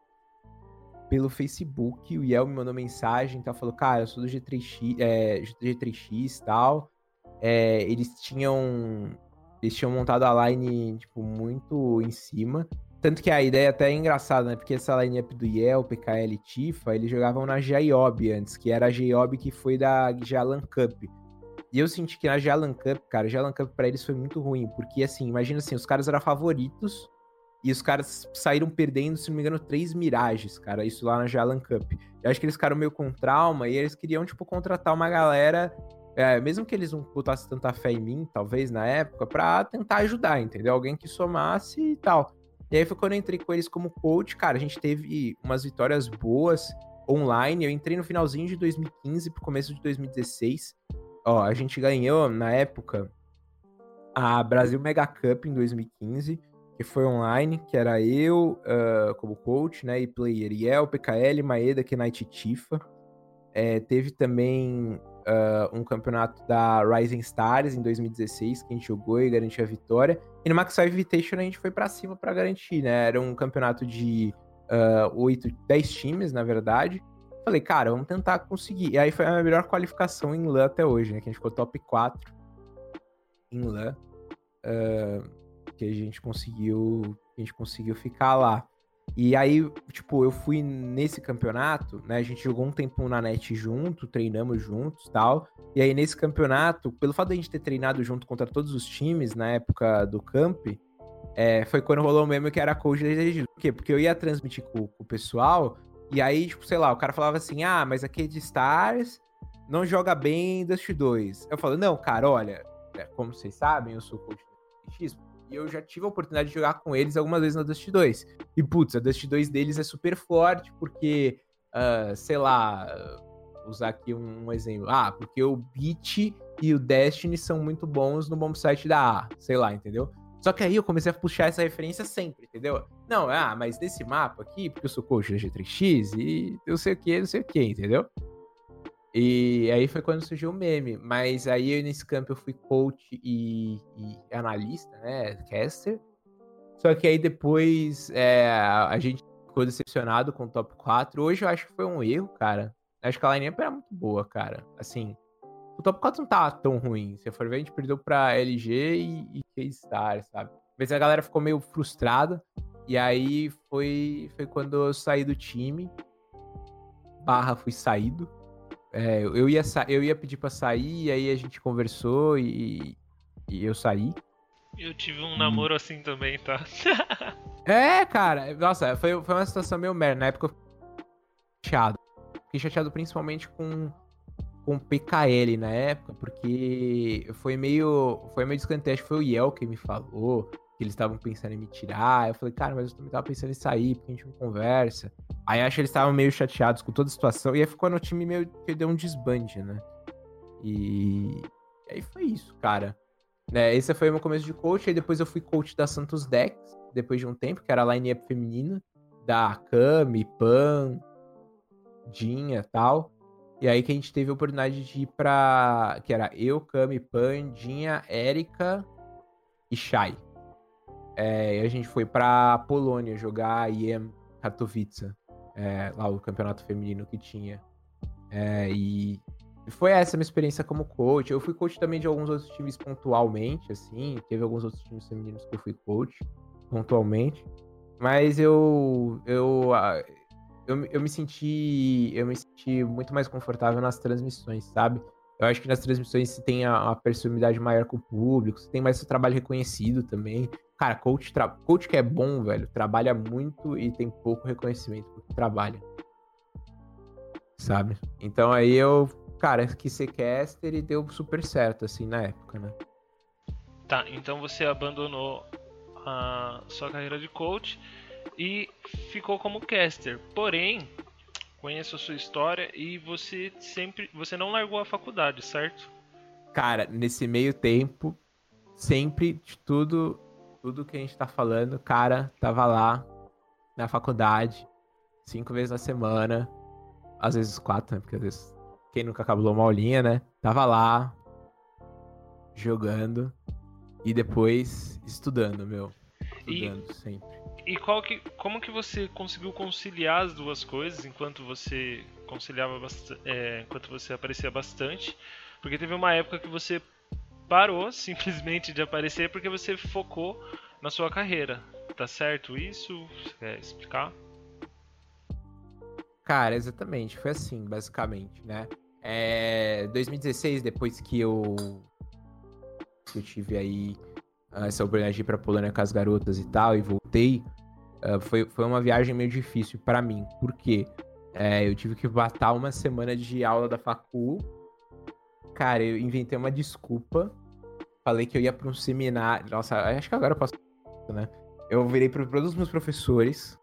pelo Facebook, o Yel me mandou mensagem, então falou, cara, eu sou do G3X, é, G3X e tal. É, eles tinham eles tinham montado a line, tipo, muito em cima. Tanto que a ideia até é engraçada, né? Porque essa line-up do Yel, PKL e Tifa, eles jogavam na Jaiob antes, que era a Jaiob que foi da Jalan Cup. E eu senti que na Jalan Cup, cara, Jalan Cup pra eles foi muito ruim, porque assim, imagina assim, os caras eram favoritos e os caras saíram perdendo, se não me engano, três mirages, cara, isso lá na Jalan Cup. Eu acho que eles ficaram meio com trauma e eles queriam, tipo, contratar uma galera é, mesmo que eles não botassem tanta fé em mim, talvez, na época, pra tentar ajudar, entendeu? Alguém que somasse e tal. E aí foi quando eu entrei com eles como coach, cara, a gente teve umas vitórias boas online. Eu entrei no finalzinho de 2015 pro começo de 2016. Ó, a gente ganhou, na época, a Brasil Mega Cup em 2015, que foi online, que era eu uh, como coach, né, e player Yel, PKL, Maeda, Knight Tifa. É, teve também uh, um campeonato da Rising Stars em 2016, que a gente jogou e garantiu a vitória. E no Max 5 Invitation a gente foi para cima para garantir, né? Era um campeonato de uh, 8, 10 times, na verdade. Falei, cara, vamos tentar conseguir. E aí foi a melhor qualificação em LAN até hoje, né? Que a gente ficou top 4 em LAN. Uh, que a gente conseguiu. A gente conseguiu ficar lá. E aí, tipo, eu fui nesse campeonato, né? A gente jogou um tempo na net junto, treinamos juntos tal. E aí, nesse campeonato, pelo fato de a gente ter treinado junto contra todos os times na época do camp, é, foi quando rolou o meme que era coach de Por quê? Porque eu ia transmitir com, com, o pessoal, e aí, tipo, sei lá, o cara falava assim: ah, mas aqui é de Stars não joga bem Dust 2. Eu falo, não, cara, olha, é, como vocês sabem, eu sou coach de X, e eu já tive a oportunidade de jogar com eles algumas vezes na Dust 2. E, putz, a Dust 2 deles é super forte, porque, uh, sei lá, usar aqui um, exemplo. Ah, porque o Beat e o Destiny são muito bons no bomb site da A, sei lá, entendeu? Só que aí eu comecei a puxar essa referência sempre, entendeu? Não, ah, mas desse mapa aqui, porque eu sou coach da G3X e eu sei o que, não sei o que, entendeu? E aí foi quando surgiu o meme. Mas aí nesse campo eu fui coach e, e analista, né? Caster. Só que aí depois é, a gente ficou decepcionado com o top 4. Hoje eu acho que foi um erro, cara. Acho que a lineup era muito boa, cara. Assim, o top 4 não tava tão ruim. Se for ver, a gente perdeu pra LG e, e K-Star, sabe? Mas a galera ficou meio frustrada. E aí foi, foi quando eu saí do time. Barra fui saído. É, eu, ia eu ia pedir pra sair, aí a gente conversou e, e eu saí. Eu tive um namoro hum. assim também, tá? é, cara, nossa, foi, foi uma situação meio merda. Na época eu fiquei chateado. Fiquei chateado principalmente com com PKL na época, porque foi meio foi meio descantante, foi o Yel que me falou eles estavam pensando em me tirar. Eu falei, cara, mas eu também tava pensando em sair, porque a gente não conversa. Aí acho que eles estavam meio chateados com toda a situação. E aí ficou no time meio que deu um desbande, né? E... e aí foi isso, cara. É, esse foi o meu começo de coach. Aí depois eu fui coach da Santos Dex, depois de um tempo, que era a line-up feminina. Da Kami, Pan, Dinha e tal. E aí que a gente teve a oportunidade de ir pra. Que era eu, Kami, Pan, Dinha, Erika e Shai. É, a gente foi pra Polônia jogar IEM Katowice, é, lá o campeonato feminino que tinha. É, e foi essa a minha experiência como coach. Eu fui coach também de alguns outros times pontualmente, assim. Teve alguns outros times femininos que eu fui coach pontualmente. Mas eu, eu, eu, eu me senti eu me senti muito mais confortável nas transmissões, sabe? Eu acho que nas transmissões você tem a, a personalidade maior com o público, você tem mais seu trabalho reconhecido também Cara, coach, tra... coach que é bom, velho, trabalha muito e tem pouco reconhecimento porque trabalha. Sabe? Então aí eu, cara, quis ser caster e deu super certo, assim, na época, né? Tá, então você abandonou a sua carreira de coach e ficou como caster. Porém, conheço a sua história e você sempre, você não largou a faculdade, certo? Cara, nesse meio tempo, sempre de tudo, tudo que a gente tá falando, cara, tava lá na faculdade, cinco vezes na semana, às vezes quatro, né? Porque às vezes quem nunca acabou uma aulinha, né? Tava lá jogando e depois estudando, meu. Estudando e, sempre. E qual que, como que você conseguiu conciliar as duas coisas enquanto você conciliava é, enquanto você aparecia bastante? Porque teve uma época que você parou simplesmente de aparecer porque você focou na sua carreira. Tá certo isso? Você quer explicar? Cara, exatamente. Foi assim, basicamente, né? É, 2016, depois que eu, que eu tive aí essa oportunidade de ir pra Polônia com as garotas e tal, e voltei, uh, foi, foi uma viagem meio difícil para mim. Por quê? É, eu tive que batar uma semana de aula da facul. Cara, eu inventei uma desculpa. Falei que eu ia pra um seminário. Nossa, acho que agora eu posso. Né? Eu virei para todos os meus professores.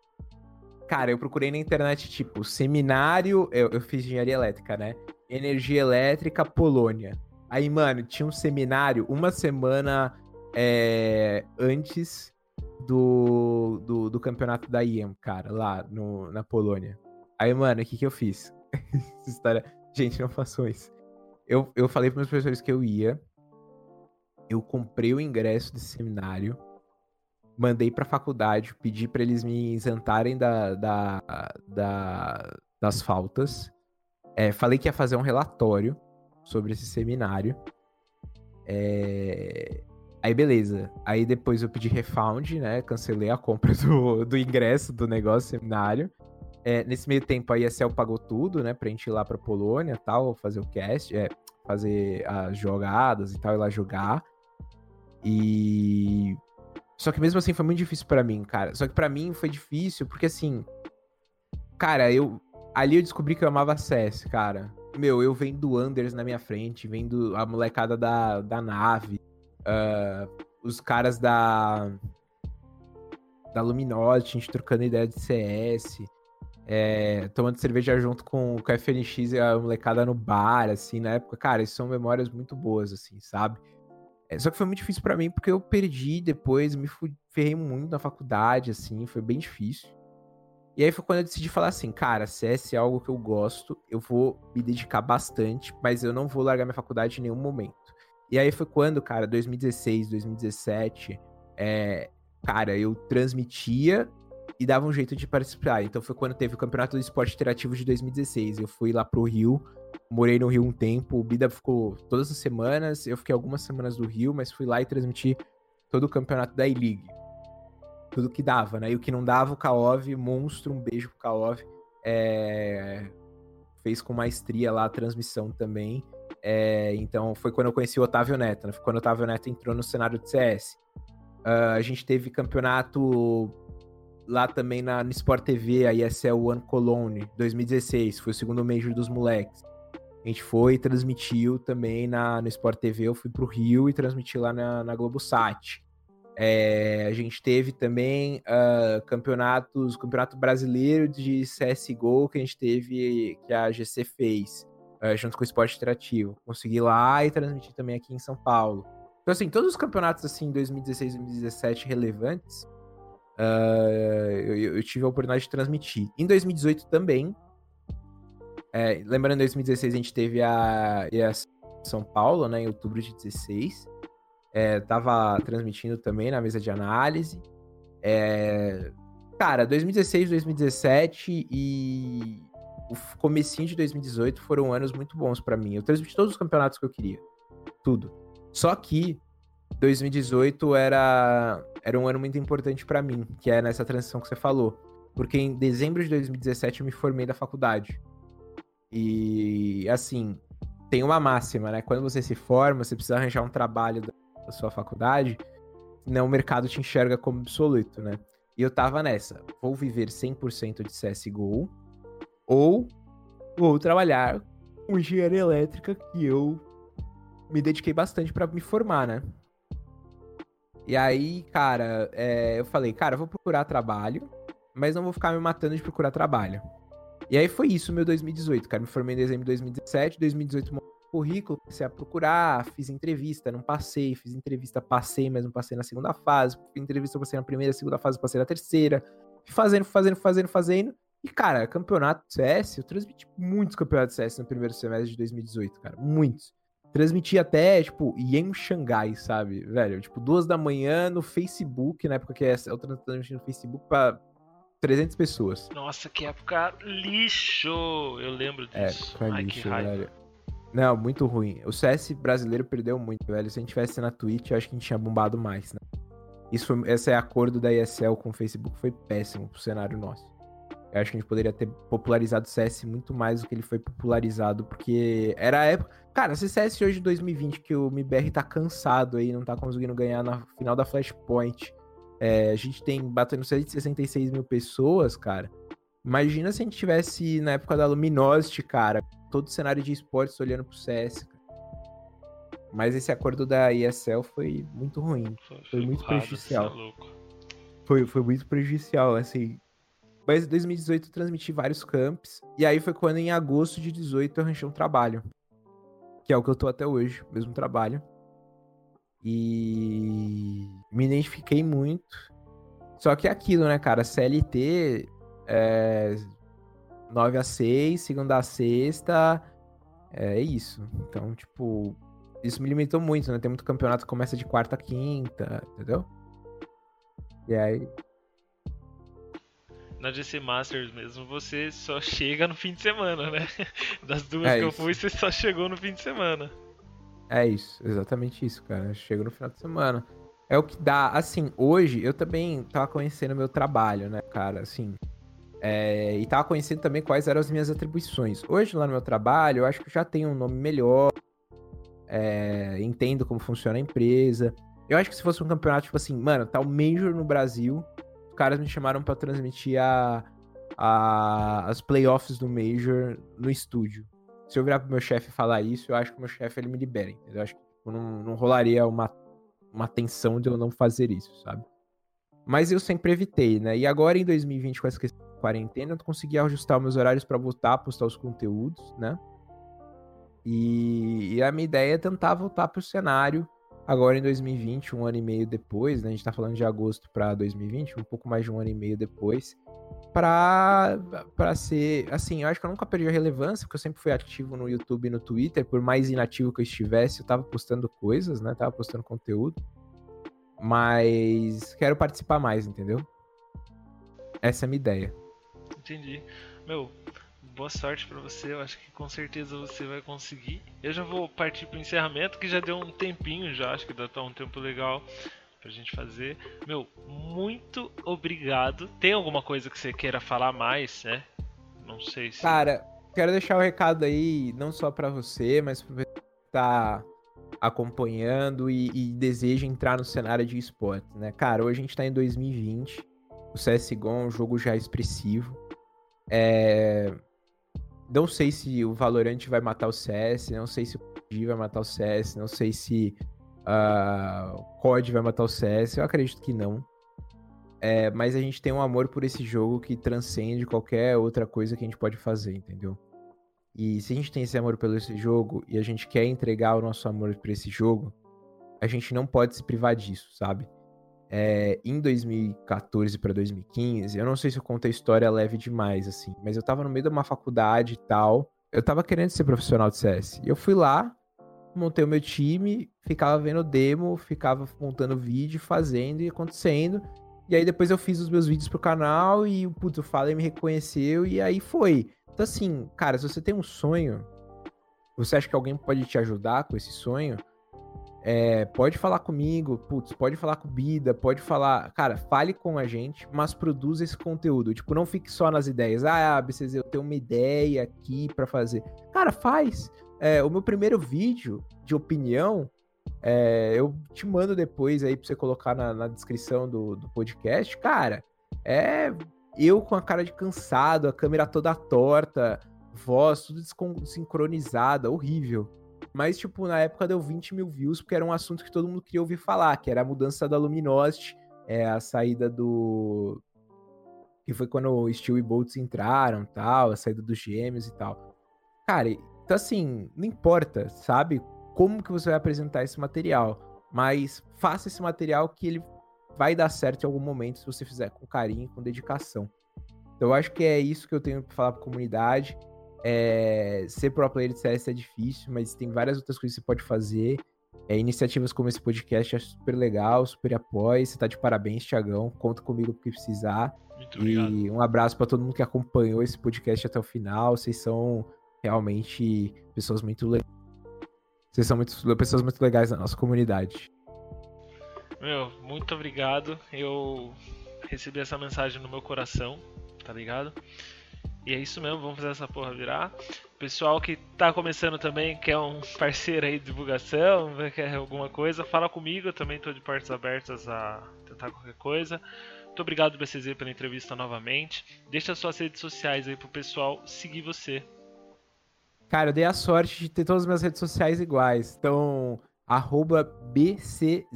Cara, eu procurei na internet, tipo, seminário. Eu, eu fiz engenharia elétrica, né? Energia elétrica, Polônia. Aí, mano, tinha um seminário uma semana é, antes do, do, do, campeonato da IEM, cara, lá no, na Polônia. Aí, mano, o que que eu fiz? História... Gente, não façam isso. Eu, eu falei para meus professores que eu ia, eu comprei o ingresso desse seminário, mandei pra faculdade, pedi para eles me isentarem da, da, da das faltas, é, falei que ia fazer um relatório sobre esse seminário, é, Aí beleza. Aí depois eu pedi refund, né? Cancelei a compra do, do ingresso do negócio, seminário. É, nesse meio tempo a ESL pagou tudo, né? Pra gente ir lá pra Polônia tal, fazer o cast, é, fazer as jogadas e tal, ir lá jogar. E. Só que mesmo assim foi muito difícil para mim, cara. Só que para mim foi difícil porque assim. Cara, eu. Ali eu descobri que eu amava CS, cara. Meu, eu vendo Anders na minha frente, vendo a molecada da, da nave Uh, os caras da da Luminosity, a gente trocando ideia de CS, é, tomando cerveja junto com, com a FNX e a molecada no bar, assim, na época, cara, isso são memórias muito boas, assim, sabe? É, só que foi muito difícil para mim porque eu perdi depois, me ferrei muito na faculdade, assim, foi bem difícil. E aí foi quando eu decidi falar assim, cara, CS é algo que eu gosto, eu vou me dedicar bastante, mas eu não vou largar minha faculdade em nenhum momento. E aí foi quando, cara, 2016, 2017, é, cara, eu transmitia e dava um jeito de participar. Então foi quando teve o Campeonato do Esporte Interativo de 2016. Eu fui lá pro Rio, morei no Rio um tempo, o Bida ficou todas as semanas, eu fiquei algumas semanas do Rio, mas fui lá e transmiti todo o campeonato da E-League. Tudo que dava, né? E o que não dava, o Kaov, monstro, um beijo pro Kaov. É... Fez com maestria lá a transmissão também. É, então foi quando eu conheci o Otávio Neto, né? Foi quando o Otávio Neto entrou no cenário de CS. Uh, ah, a gente teve campeonato lá também na, no Sport TV, a ESL One Cologne, 2016, foi o segundo Major dos moleques. A gente foi e transmitiu também na, no Sport TV, eu fui pro Rio e transmiti lá na, na Globosat. É, a gente teve também uh, campeonatos, campeonato brasileiro de CSGO que a gente teve, que a GC fez uh, junto com o Esporte Interativo. Consegui lá e transmitir também aqui em São Paulo. Então, assim, todos os campeonatos, assim, 2016 e 2017 relevantes, uh, eu, eu, tive a oportunidade de transmitir. Em 2018 também, é, lembrando, em 2016 a gente teve a, a São Paulo, né, em outubro de 16. É, tava transmitindo também na mesa de análise. É, cara, 2016, 2017 e o comecinho de 2018 foram anos muito bons para mim. Eu transmiti todos os campeonatos que eu queria. Tudo. Só que 2018 era, era um ano muito importante para mim, que é nessa transição que você falou. Porque em dezembro de 2017 eu me formei da faculdade. E, assim, tem uma máxima, né? Quando você se forma, você precisa arranjar um trabalho da sua faculdade. Senão o mercado te enxerga como absoluto, né? E eu tava nessa. Vou viver 100% de CSGO ou vou trabalhar com engenharia elétrica que eu me dediquei bastante para me formar, né? E aí, cara, é, eu falei, cara, eu vou procurar trabalho, mas não vou ficar me matando de procurar trabalho. E aí foi isso meu 2018, cara. Me formei em dezembro de 2017, 2018 montei currículo, comecei a procurar, fiz entrevista, não passei, fiz entrevista, passei, mas não passei na segunda fase, fiz entrevista, passei na primeira, segunda fase, passei na terceira, fazendo, fazendo, fazendo, fazendo. E, cara, campeonato CS, eu transmiti muitos campeonatos CS no primeiro semestre de 2018, cara, muitos. Transmiti até, tipo, em Xangai, sabe, velho? Tipo, duas da manhã no Facebook, na época que eu transmiti no Facebook pra 300 pessoas. Nossa, que época lixo! Eu lembro é, disso. É, Ai, lixo, que raiva. Velho. Não, muito ruim. O CS brasileiro perdeu muito, velho. Se a gente tivesse na Twitch, eu acho que a gente tinha bombado mais, né? Isso foi, esse é acordo da ESL com o Facebook foi péssimo pro cenário nosso. Eu acho que a gente poderia ter popularizado o CS muito mais do que ele foi popularizado, porque era a época. Cara, se CS hoje 2020, que o MBR tá cansado aí, não tá conseguindo ganhar na final da Flashpoint. É, a gente tem batendo 166 mil pessoas, cara. Imagina se a gente tivesse na época da Luminosity, cara, todo o cenário de esportes olhando pro CS. Cara. Mas esse acordo da ESL foi muito ruim. Foi, foi muito prejudicial. É foi, foi muito prejudicial, assim. Mas em 2018 eu transmiti vários camps. E aí foi quando em agosto de 18 eu arranjei um trabalho. Que é o que eu tô até hoje, mesmo trabalho. E me identifiquei muito. Só que é aquilo, né, cara? CLT é 9 a 6, segunda a sexta. É isso. Então, tipo, isso me limitou muito, né? Tem muito campeonato que começa de quarta a quinta, entendeu? E aí. Na GC Masters mesmo, você só chega no fim de semana, né? Das duas é que isso. eu fui, você só chegou no fim de semana. É isso, exatamente isso, cara. Chega no final de semana. É o que dá. Assim, hoje eu também tava conhecendo meu trabalho, né, cara? Assim, é, e tava conhecendo também quais eram as minhas atribuições. Hoje, lá no meu trabalho, eu acho que já tenho um nome melhor, é, entendo como funciona a empresa. Eu acho que se fosse um campeonato, tipo assim, mano, tá o Major no Brasil, os caras me chamaram para transmitir a, a, as playoffs do Major no estúdio. Se eu virar pro meu chefe falar isso, eu acho que o meu chefe ele me libera, entendeu? Eu acho que tipo, não, não rolaria uma, uma tensão de eu não fazer isso, sabe? Mas eu sempre evitei, né? E agora em 2020, com essa questão quarentena, eu consegui ajustar meus horários para voltar a postar os conteúdos, né? E, e, a minha ideia é tentar voltar para o cenário agora em 2020, um ano e meio depois, né? A gente tá falando de agosto para 2020, um pouco mais de um ano e meio depois, para para ser, assim, eu acho que eu nunca perdi a relevância, porque eu sempre fui ativo no YouTube e no Twitter, por mais inativo que eu estivesse, eu tava postando coisas, né? Tava postando conteúdo. Mas quero participar mais, entendeu? Essa é a minha ideia. Entendi. Meu, boa sorte para você. Eu acho que com certeza você vai conseguir. Eu já vou partir pro encerramento, que já deu um tempinho já, acho que dá tá um tempo legal pra gente fazer. Meu, muito obrigado. Tem alguma coisa que você queira falar mais, né? Não sei se. Cara, quero deixar o um recado aí, não só para você, mas pra você que tá acompanhando e, e deseja entrar no cenário de esportes, né? Cara, hoje a gente tá em 2020. O CSGO é um jogo já expressivo. É... Não sei se o Valorant vai matar o CS, não sei se o PUBG vai matar o CS, não sei se uh, o COD vai matar o CS, eu acredito que não. É, mas a gente tem um amor por esse jogo que transcende qualquer outra coisa que a gente pode fazer, entendeu? E se a gente tem esse amor pelo esse jogo e a gente quer entregar o nosso amor por esse jogo, a gente não pode se privar disso, sabe? É, em 2014 para 2015, eu não sei se eu conto a história leve demais, assim, mas eu tava no meio de uma faculdade e tal. Eu tava querendo ser profissional de CS. E eu fui lá, montei o meu time, ficava vendo demo, ficava montando vídeo, fazendo e acontecendo. E aí depois eu fiz os meus vídeos pro canal e o puto Fallen me reconheceu e aí foi. Então assim, cara, se você tem um sonho, você acha que alguém pode te ajudar com esse sonho? É, pode falar comigo, putz, pode falar com o Bida, pode falar. Cara, fale com a gente, mas produza esse conteúdo. Tipo, não fique só nas ideias. Ah, BCZ, eu tenho uma ideia aqui para fazer. Cara, faz. É, o meu primeiro vídeo de opinião É, eu te mando depois aí pra você colocar na, na descrição do, do podcast. Cara, é eu com a cara de cansado, a câmera toda torta, voz tudo desincronizada, horrível. Mas, tipo, na época deu 20 mil views, porque era um assunto que todo mundo queria ouvir falar, que era a mudança da Luminosity, é, a saída do. Que foi quando o Steel e Bolts entraram tal, a saída dos gêmeos e tal. Cara, então assim, não importa, sabe? Como que você vai apresentar esse material. Mas faça esse material que ele vai dar certo em algum momento se você fizer com carinho, com dedicação. Então eu acho que é isso que eu tenho para falar para a comunidade. É, ser pro player de CS é difícil, mas tem várias outras coisas que você pode fazer. É, iniciativas como esse podcast é super legal, super apoio. Você tá de parabéns, Thiagão. Conta comigo porque precisar. Muito obrigado. E um abraço para todo mundo que acompanhou esse podcast até o final. Vocês são realmente pessoas muito legais. Vocês são muito, pessoas muito legais na nossa comunidade. Meu, muito obrigado. Eu recebi essa mensagem no meu coração, tá ligado? E é isso mesmo, vamos fazer essa porra virar. Pessoal que tá começando também, quer um parceiro aí de divulgação, quer alguma coisa, fala comigo, eu também tô de portas abertas a tentar qualquer coisa. Muito obrigado, BCZ, pela entrevista novamente. Deixa suas redes sociais aí pro pessoal seguir você. Cara, eu dei a sorte de ter todas as minhas redes sociais iguais. Então, arroba BCZZFPS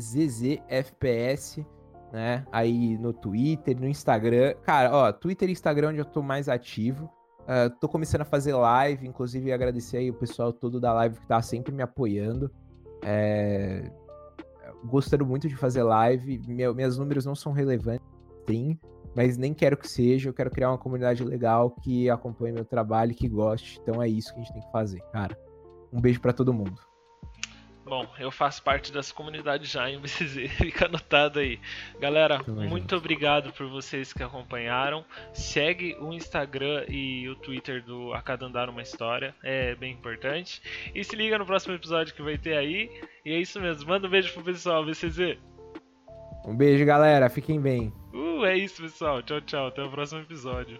né? Aí no Twitter, no Instagram. Cara, ó, Twitter e Instagram é onde eu tô mais ativo. Uh, tô começando a fazer live, inclusive agradecer aí o pessoal todo da live que tá sempre me apoiando. É... Gostando muito de fazer live. Meu, meus números não são relevantes, sim, mas nem quero que seja. Eu quero criar uma comunidade legal que acompanhe meu trabalho que goste. Então é isso que a gente tem que fazer, cara. Um beijo para todo mundo. Bom, eu faço parte dessa comunidade já em BCZ, fica anotado aí. Galera, muito obrigado por vocês que acompanharam. Segue o Instagram e o Twitter do A Cada Andar Uma História, é bem importante. E se liga no próximo episódio que vai ter aí. E é isso mesmo, manda um beijo pro pessoal, BCZ. Um beijo, galera, fiquem bem. Uh, é isso, pessoal. Tchau, tchau. Até o próximo episódio.